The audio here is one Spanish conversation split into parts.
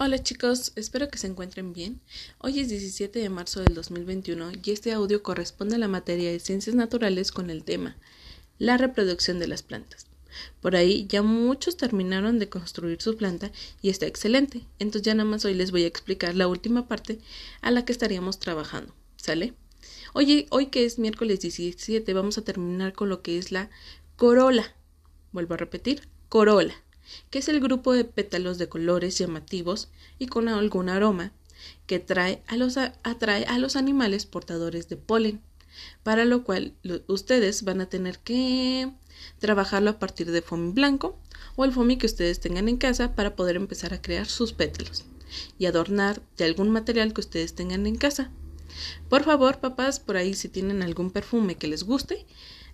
Hola chicos, espero que se encuentren bien. Hoy es 17 de marzo del 2021 y este audio corresponde a la materia de ciencias naturales con el tema la reproducción de las plantas. Por ahí ya muchos terminaron de construir su planta y está excelente. Entonces ya nada más hoy les voy a explicar la última parte a la que estaríamos trabajando. ¿Sale? Oye, hoy que es miércoles 17 vamos a terminar con lo que es la corola. Vuelvo a repetir, corola que es el grupo de pétalos de colores llamativos y con algún aroma que trae a los, atrae a los animales portadores de polen, para lo cual ustedes van a tener que trabajarlo a partir de foamy blanco o el foamy que ustedes tengan en casa para poder empezar a crear sus pétalos y adornar de algún material que ustedes tengan en casa. Por favor, papás, por ahí si tienen algún perfume que les guste,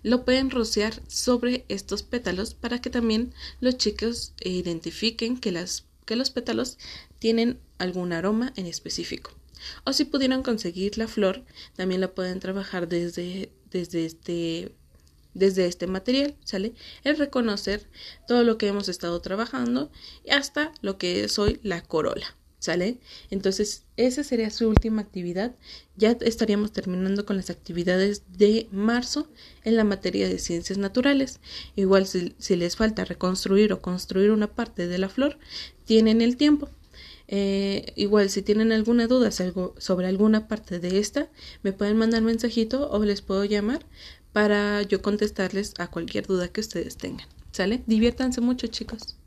lo pueden rociar sobre estos pétalos para que también los chicos identifiquen que, las, que los pétalos tienen algún aroma en específico. O si pudieran conseguir la flor, también la pueden trabajar desde, desde este desde este material, ¿sale? El reconocer todo lo que hemos estado trabajando hasta lo que es hoy la corola. ¿Sale? Entonces, esa sería su última actividad. Ya estaríamos terminando con las actividades de marzo en la materia de ciencias naturales. Igual si, les falta reconstruir o construir una parte de la flor, tienen el tiempo. Eh, igual si tienen alguna duda sobre alguna parte de esta, me pueden mandar mensajito o les puedo llamar para yo contestarles a cualquier duda que ustedes tengan. ¿Sale? Diviértanse mucho chicos.